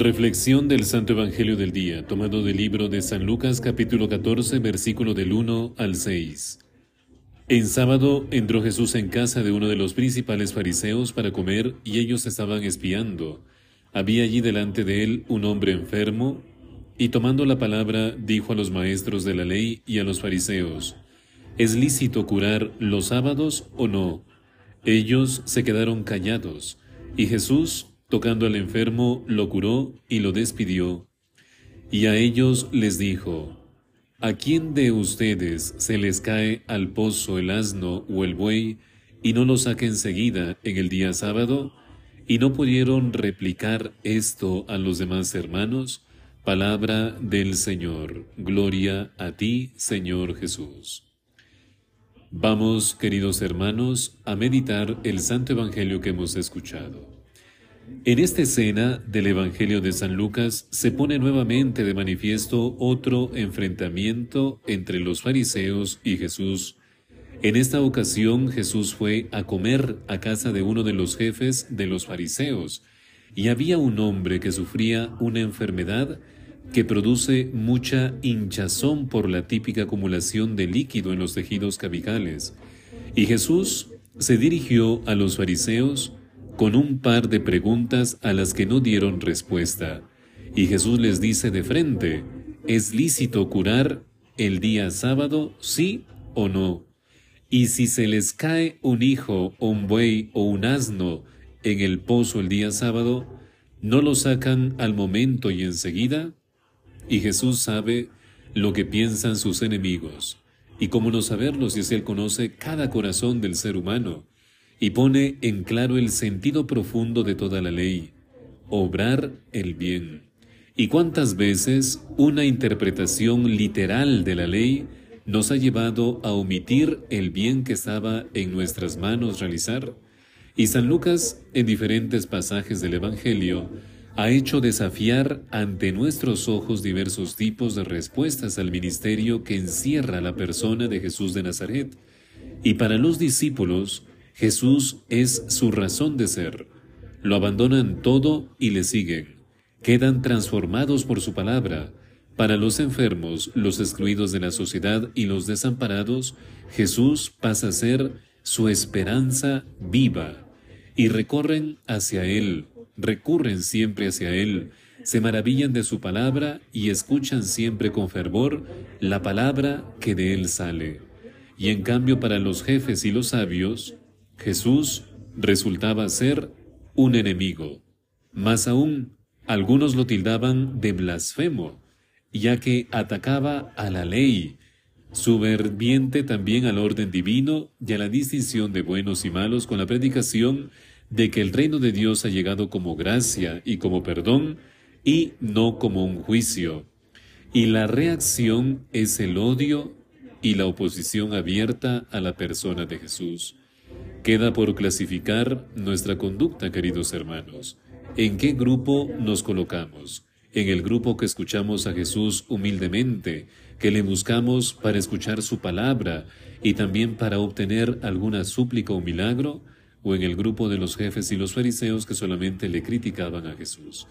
Reflexión del Santo Evangelio del Día, tomado del libro de San Lucas capítulo 14, versículo del 1 al 6. En sábado entró Jesús en casa de uno de los principales fariseos para comer y ellos estaban espiando. Había allí delante de él un hombre enfermo y tomando la palabra dijo a los maestros de la ley y a los fariseos, ¿es lícito curar los sábados o no? Ellos se quedaron callados y Jesús Tocando al enfermo, lo curó y lo despidió. Y a ellos les dijo, ¿A quién de ustedes se les cae al pozo el asno o el buey y no lo saca enseguida en el día sábado? ¿Y no pudieron replicar esto a los demás hermanos? Palabra del Señor. Gloria a ti, Señor Jesús. Vamos, queridos hermanos, a meditar el Santo Evangelio que hemos escuchado. En esta escena del Evangelio de San Lucas se pone nuevamente de manifiesto otro enfrentamiento entre los fariseos y Jesús. En esta ocasión Jesús fue a comer a casa de uno de los jefes de los fariseos, y había un hombre que sufría una enfermedad que produce mucha hinchazón por la típica acumulación de líquido en los tejidos cabicales. Y Jesús se dirigió a los fariseos con un par de preguntas a las que no dieron respuesta. Y Jesús les dice de frente, ¿es lícito curar el día sábado, sí o no? Y si se les cae un hijo, un buey o un asno en el pozo el día sábado, ¿no lo sacan al momento y enseguida? Y Jesús sabe lo que piensan sus enemigos. Y cómo no saberlo si Él conoce cada corazón del ser humano y pone en claro el sentido profundo de toda la ley, obrar el bien. ¿Y cuántas veces una interpretación literal de la ley nos ha llevado a omitir el bien que estaba en nuestras manos realizar? Y San Lucas, en diferentes pasajes del Evangelio, ha hecho desafiar ante nuestros ojos diversos tipos de respuestas al ministerio que encierra la persona de Jesús de Nazaret. Y para los discípulos, Jesús es su razón de ser. Lo abandonan todo y le siguen. Quedan transformados por su palabra. Para los enfermos, los excluidos de la sociedad y los desamparados, Jesús pasa a ser su esperanza viva. Y recorren hacia Él, recurren siempre hacia Él, se maravillan de su palabra y escuchan siempre con fervor la palabra que de Él sale. Y en cambio para los jefes y los sabios, Jesús resultaba ser un enemigo. Más aún, algunos lo tildaban de blasfemo, ya que atacaba a la ley, subverbiente también al orden divino y a la distinción de buenos y malos con la predicación de que el reino de Dios ha llegado como gracia y como perdón y no como un juicio. Y la reacción es el odio y la oposición abierta a la persona de Jesús. Queda por clasificar nuestra conducta, queridos hermanos. ¿En qué grupo nos colocamos? ¿En el grupo que escuchamos a Jesús humildemente, que le buscamos para escuchar su palabra y también para obtener alguna súplica o milagro? ¿O en el grupo de los jefes y los fariseos que solamente le criticaban a Jesús?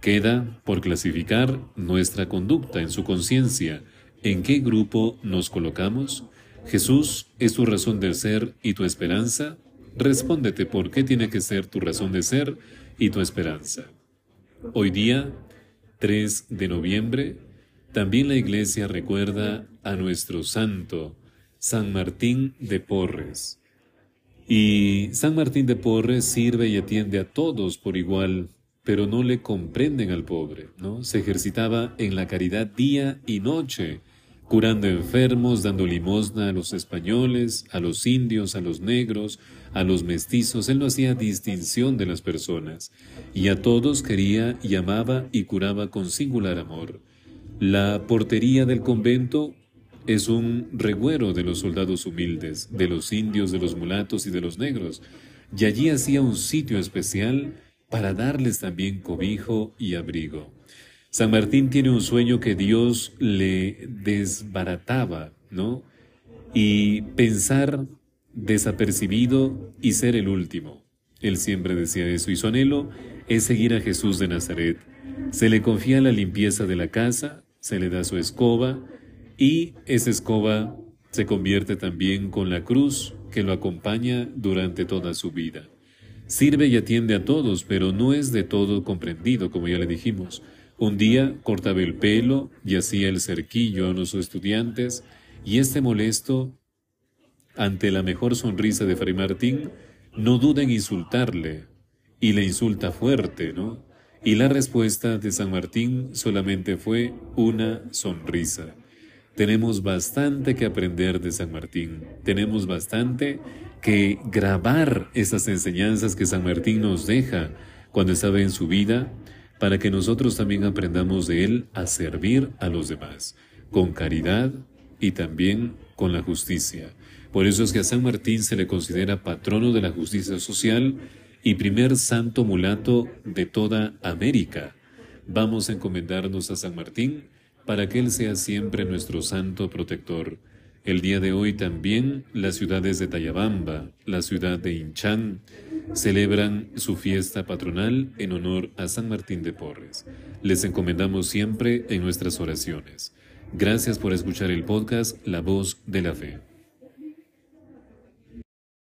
Queda por clasificar nuestra conducta en su conciencia. ¿En qué grupo nos colocamos? Jesús es tu razón de ser y tu esperanza. Respóndete por qué tiene que ser tu razón de ser y tu esperanza. Hoy día, 3 de noviembre, también la iglesia recuerda a nuestro santo, San Martín de Porres. Y San Martín de Porres sirve y atiende a todos por igual, pero no le comprenden al pobre, ¿no? Se ejercitaba en la caridad día y noche, curando enfermos, dando limosna a los españoles, a los indios, a los negros, a los mestizos. Él no hacía distinción de las personas, y a todos quería y amaba y curaba con singular amor. La portería del convento es un regüero de los soldados humildes, de los indios, de los mulatos y de los negros, y allí hacía un sitio especial para darles también cobijo y abrigo. San Martín tiene un sueño que Dios le desbarataba, ¿no? Y pensar desapercibido y ser el último. Él siempre decía eso y su anhelo es seguir a Jesús de Nazaret. Se le confía la limpieza de la casa, se le da su escoba y esa escoba se convierte también con la cruz que lo acompaña durante toda su vida. Sirve y atiende a todos, pero no es de todo comprendido, como ya le dijimos. Un día cortaba el pelo y hacía el cerquillo a los estudiantes, y este molesto, ante la mejor sonrisa de Fray Martín, no duda en insultarle, y le insulta fuerte, ¿no? Y la respuesta de San Martín solamente fue una sonrisa. Tenemos bastante que aprender de San Martín, tenemos bastante que grabar esas enseñanzas que San Martín nos deja cuando estaba en su vida, para que nosotros también aprendamos de él a servir a los demás, con caridad y también con la justicia. Por eso es que a San Martín se le considera patrono de la justicia social y primer santo mulato de toda América. Vamos a encomendarnos a San Martín para que Él sea siempre nuestro santo protector. El día de hoy también las ciudades de Tayabamba, la ciudad de Inchán, celebran su fiesta patronal en honor a San Martín de Porres. Les encomendamos siempre en nuestras oraciones. Gracias por escuchar el podcast La Voz de la Fe.